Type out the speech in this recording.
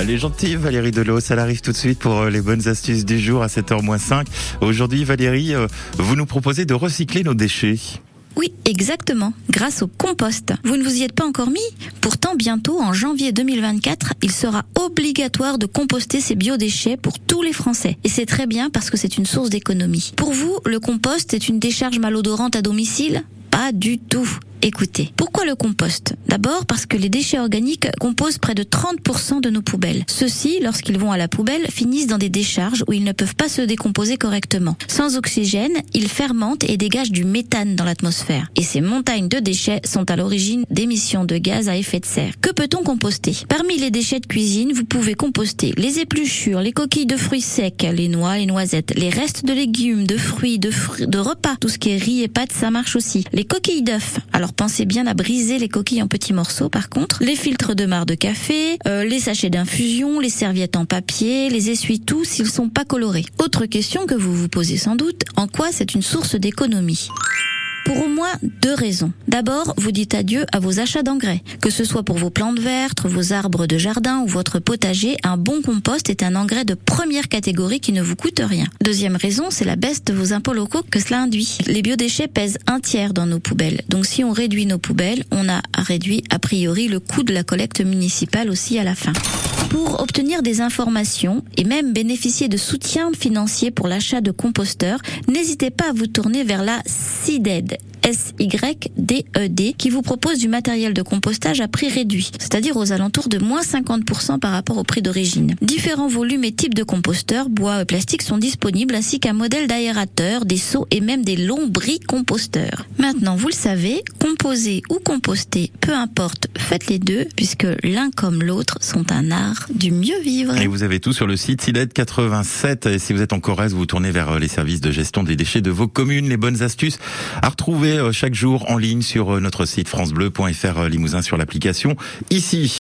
Elle est gentille Valérie Delos, elle arrive tout de suite pour euh, les bonnes astuces du jour à 7h-5. Aujourd'hui Valérie, euh, vous nous proposez de recycler nos déchets. Oui, exactement, grâce au compost. Vous ne vous y êtes pas encore mis? Pourtant, bientôt, en janvier 2024, il sera obligatoire de composter ces biodéchets pour tous les Français. Et c'est très bien parce que c'est une source d'économie. Pour vous, le compost est une décharge malodorante à domicile? Pas du tout. Écoutez, pourquoi le compost? D'abord parce que les déchets organiques composent près de 30% de nos poubelles. Ceux-ci, lorsqu'ils vont à la poubelle, finissent dans des décharges où ils ne peuvent pas se décomposer correctement. Sans oxygène, ils fermentent et dégagent du méthane dans l'atmosphère. Et ces montagnes de déchets sont à l'origine d'émissions de gaz à effet de serre. Que peut-on composter? Parmi les déchets de cuisine, vous pouvez composter les épluchures, les coquilles de fruits secs, les noix, les noisettes, les restes de légumes, de fruits, de, fruits, de repas, tout ce qui est riz et pâtes, ça marche aussi. Les coquilles d'œufs. Alors pensez bien à briser les coquilles en petits morceaux par contre. Les filtres de marc de café, euh, les sachets d'infusion, les serviettes en papier, les essuie-tout s'ils sont pas colorés. Autre question que vous vous posez sans doute, en quoi c'est une source d'économie? Pour au moins deux raisons. D'abord, vous dites adieu à vos achats d'engrais. Que ce soit pour vos plantes vertes, vos arbres de jardin ou votre potager, un bon compost est un engrais de première catégorie qui ne vous coûte rien. Deuxième raison, c'est la baisse de vos impôts locaux que cela induit. Les biodéchets pèsent un tiers dans nos poubelles. Donc si on réduit nos poubelles, on a réduit a priori le coût de la collecte municipale aussi à la fin. Pour obtenir des informations et même bénéficier de soutien financier pour l'achat de composteurs, n'hésitez pas à vous tourner vers la CIDED, S-Y-D-E-D, qui vous propose du matériel de compostage à prix réduit, c'est-à-dire aux alentours de moins 50% par rapport au prix d'origine. Différents volumes et types de composteurs, bois et plastique sont disponibles, ainsi qu'un modèle d'aérateur, des seaux et même des lombris-composteurs. Maintenant, vous le savez, composer ou composter, peu importe, faites les deux, puisque l'un comme l'autre sont un art du mieux vivre. Et vous avez tout sur le site SIDED 87. Et si vous êtes en Corrèze, vous vous tournez vers euh, les services de gestion des déchets de vos communes, les bonnes astuces à retrouver euh, chaque jour en ligne sur euh, notre site francebleu.fr Limousin sur l'application ici.